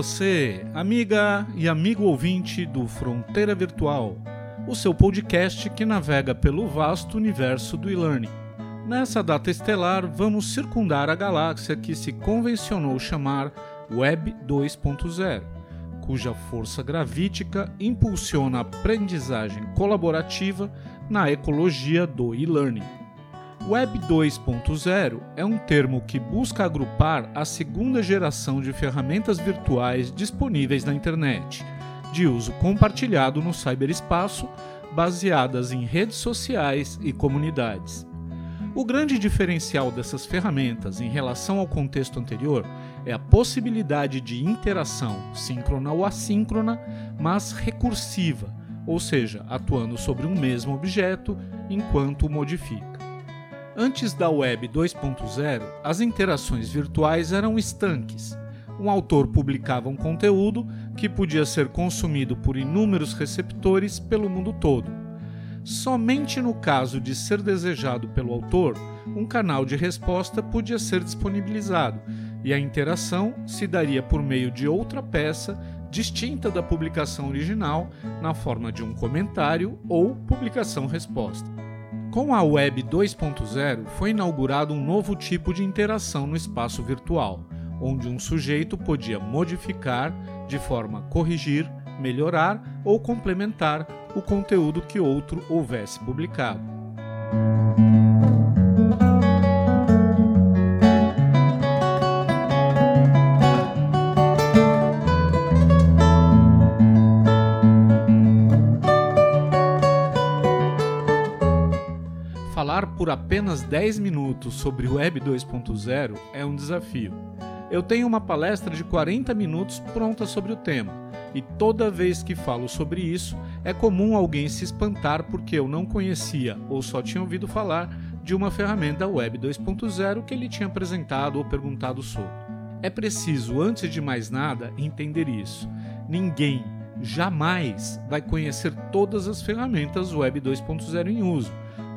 Você, amiga e amigo ouvinte do Fronteira Virtual, o seu podcast que navega pelo vasto universo do e-learning. Nessa data estelar, vamos circundar a galáxia que se convencionou chamar Web 2.0, cuja força gravítica impulsiona a aprendizagem colaborativa na ecologia do e-learning. Web 2.0 é um termo que busca agrupar a segunda geração de ferramentas virtuais disponíveis na internet, de uso compartilhado no cyberespaço, baseadas em redes sociais e comunidades. O grande diferencial dessas ferramentas em relação ao contexto anterior é a possibilidade de interação síncrona ou assíncrona, mas recursiva, ou seja, atuando sobre um mesmo objeto enquanto o modifica. Antes da Web 2.0, as interações virtuais eram estanques. Um autor publicava um conteúdo que podia ser consumido por inúmeros receptores pelo mundo todo. Somente no caso de ser desejado pelo autor, um canal de resposta podia ser disponibilizado e a interação se daria por meio de outra peça distinta da publicação original, na forma de um comentário ou publicação-resposta. Com a Web 2.0, foi inaugurado um novo tipo de interação no espaço virtual, onde um sujeito podia modificar, de forma a corrigir, melhorar ou complementar o conteúdo que outro houvesse publicado. Falar por apenas 10 minutos sobre Web 2.0 é um desafio. Eu tenho uma palestra de 40 minutos pronta sobre o tema, e toda vez que falo sobre isso, é comum alguém se espantar porque eu não conhecia ou só tinha ouvido falar de uma ferramenta Web 2.0 que ele tinha apresentado ou perguntado sobre. É preciso, antes de mais nada, entender isso. Ninguém jamais vai conhecer todas as ferramentas Web 2.0 em uso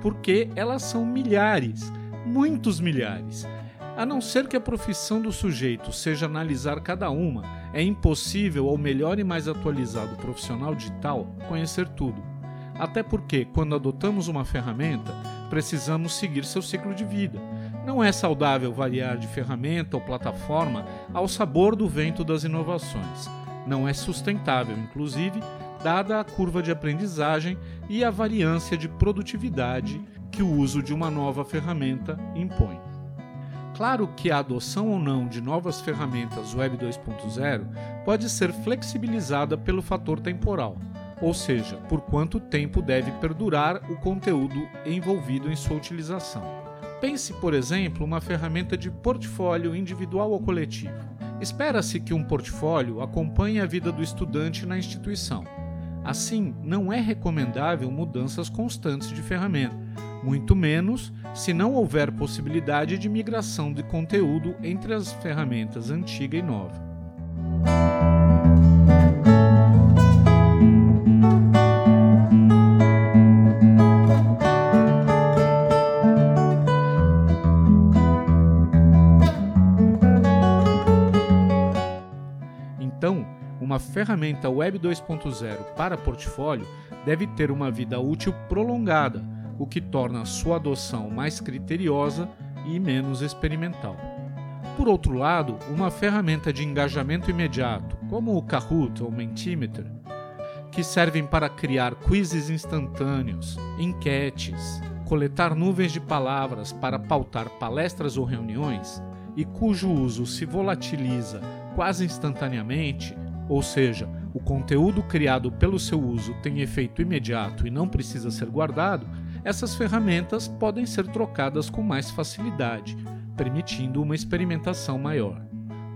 porque elas são milhares, muitos milhares. A não ser que a profissão do sujeito seja analisar cada uma, é impossível ao melhor e mais atualizado profissional digital conhecer tudo. Até porque, quando adotamos uma ferramenta, precisamos seguir seu ciclo de vida. Não é saudável variar de ferramenta ou plataforma ao sabor do vento das inovações. Não é sustentável, inclusive, dada a curva de aprendizagem e a variância de produtividade que o uso de uma nova ferramenta impõe. Claro que a adoção ou não de novas ferramentas Web 2.0 pode ser flexibilizada pelo fator temporal, ou seja, por quanto tempo deve perdurar o conteúdo envolvido em sua utilização. Pense, por exemplo, uma ferramenta de portfólio individual ou coletivo. Espera-se que um portfólio acompanhe a vida do estudante na instituição Assim, não é recomendável mudanças constantes de ferramenta, muito menos se não houver possibilidade de migração de conteúdo entre as ferramentas antiga e nova. Ferramenta Web 2.0 para portfólio deve ter uma vida útil prolongada, o que torna sua adoção mais criteriosa e menos experimental. Por outro lado, uma ferramenta de engajamento imediato, como o Kahoot ou Mentimeter, que servem para criar quizzes instantâneos, enquetes, coletar nuvens de palavras para pautar palestras ou reuniões e cujo uso se volatiliza quase instantaneamente, ou seja, o conteúdo criado pelo seu uso tem efeito imediato e não precisa ser guardado, essas ferramentas podem ser trocadas com mais facilidade, permitindo uma experimentação maior.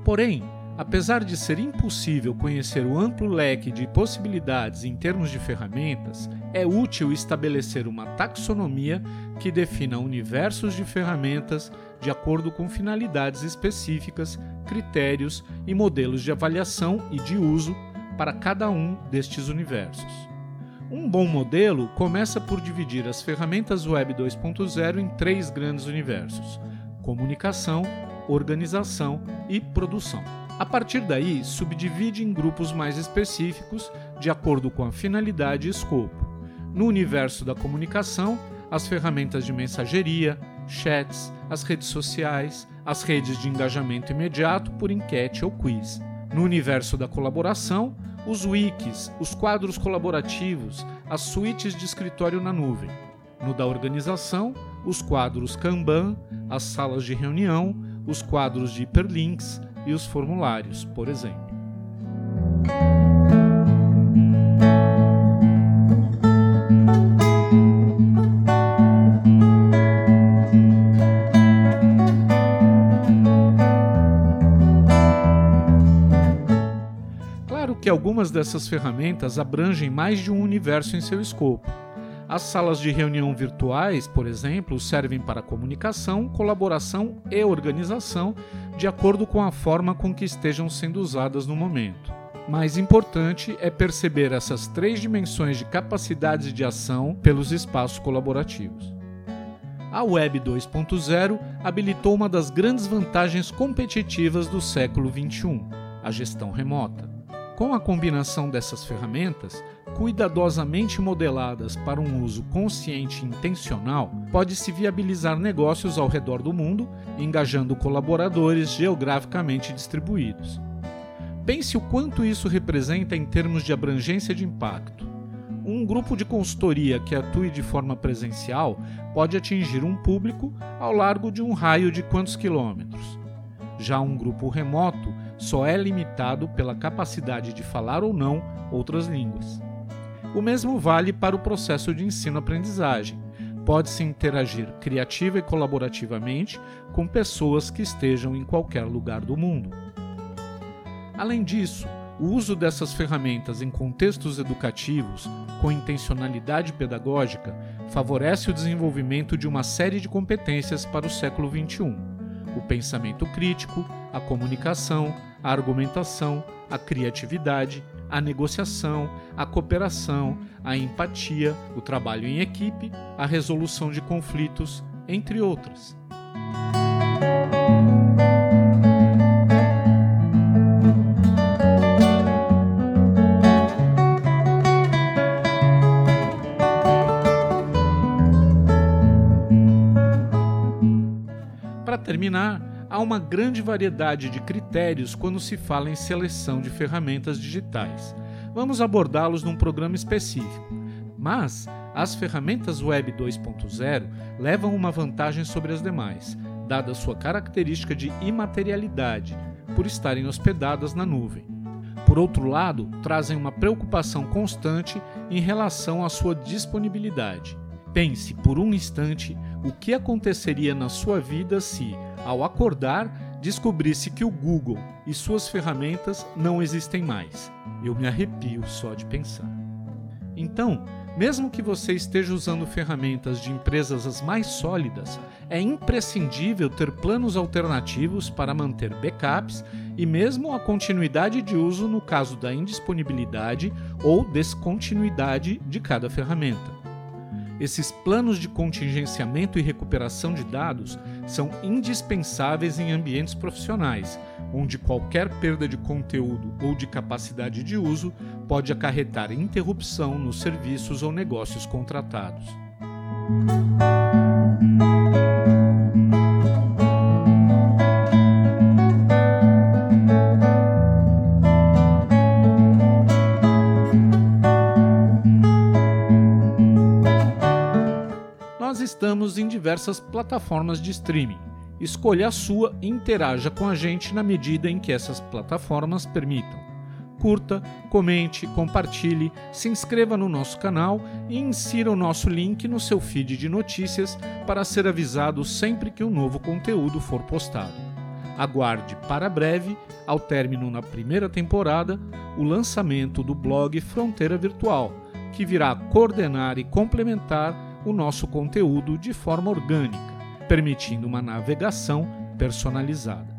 Porém, apesar de ser impossível conhecer o amplo leque de possibilidades em termos de ferramentas, é útil estabelecer uma taxonomia que defina universos de ferramentas de acordo com finalidades específicas, critérios e modelos de avaliação e de uso para cada um destes universos. Um bom modelo começa por dividir as ferramentas Web 2.0 em três grandes universos: comunicação, organização e produção. A partir daí, subdivide em grupos mais específicos de acordo com a finalidade e escopo. No universo da comunicação, as ferramentas de mensageria, chats, as redes sociais, as redes de engajamento imediato por enquete ou quiz. No universo da colaboração, os wikis, os quadros colaborativos, as suítes de escritório na nuvem. No da organização, os quadros Kanban, as salas de reunião, os quadros de hiperlinks e os formulários, por exemplo. Que algumas dessas ferramentas abrangem mais de um universo em seu escopo. As salas de reunião virtuais, por exemplo, servem para comunicação, colaboração e organização, de acordo com a forma com que estejam sendo usadas no momento. Mais importante é perceber essas três dimensões de capacidades de ação pelos espaços colaborativos. A Web 2.0 habilitou uma das grandes vantagens competitivas do século XXI, a gestão remota. Com a combinação dessas ferramentas, cuidadosamente modeladas para um uso consciente e intencional, pode-se viabilizar negócios ao redor do mundo, engajando colaboradores geograficamente distribuídos. Pense o quanto isso representa em termos de abrangência de impacto. Um grupo de consultoria que atue de forma presencial pode atingir um público ao largo de um raio de quantos quilômetros? Já um grupo remoto só é limitado pela capacidade de falar ou não outras línguas. O mesmo vale para o processo de ensino-aprendizagem. Pode-se interagir criativa e colaborativamente com pessoas que estejam em qualquer lugar do mundo. Além disso, o uso dessas ferramentas em contextos educativos, com intencionalidade pedagógica, favorece o desenvolvimento de uma série de competências para o século XXI: o pensamento crítico, a comunicação, a argumentação, a criatividade, a negociação, a cooperação, a empatia, o trabalho em equipe, a resolução de conflitos, entre outras. Terminar, há uma grande variedade de critérios quando se fala em seleção de ferramentas digitais. Vamos abordá-los num programa específico. Mas as ferramentas Web 2.0 levam uma vantagem sobre as demais, dada sua característica de imaterialidade, por estarem hospedadas na nuvem. Por outro lado, trazem uma preocupação constante em relação à sua disponibilidade. Pense por um instante o que aconteceria na sua vida se, ao acordar, descobrisse que o Google e suas ferramentas não existem mais. Eu me arrepio só de pensar. Então, mesmo que você esteja usando ferramentas de empresas as mais sólidas, é imprescindível ter planos alternativos para manter backups e mesmo a continuidade de uso no caso da indisponibilidade ou descontinuidade de cada ferramenta. Esses planos de contingenciamento e recuperação de dados são indispensáveis em ambientes profissionais, onde qualquer perda de conteúdo ou de capacidade de uso pode acarretar interrupção nos serviços ou negócios contratados. Diversas plataformas de streaming. Escolha a sua e interaja com a gente na medida em que essas plataformas permitam. Curta, comente, compartilhe, se inscreva no nosso canal e insira o nosso link no seu feed de notícias para ser avisado sempre que um novo conteúdo for postado. Aguarde para breve, ao término na primeira temporada, o lançamento do blog Fronteira Virtual, que virá coordenar e complementar o nosso conteúdo de forma orgânica, permitindo uma navegação personalizada.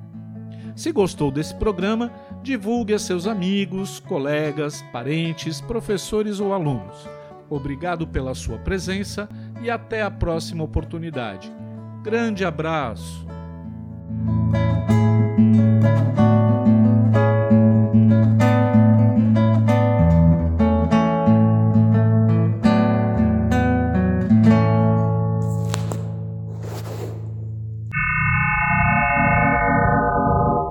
Se gostou desse programa, divulgue a seus amigos, colegas, parentes, professores ou alunos. Obrigado pela sua presença e até a próxima oportunidade. Grande abraço!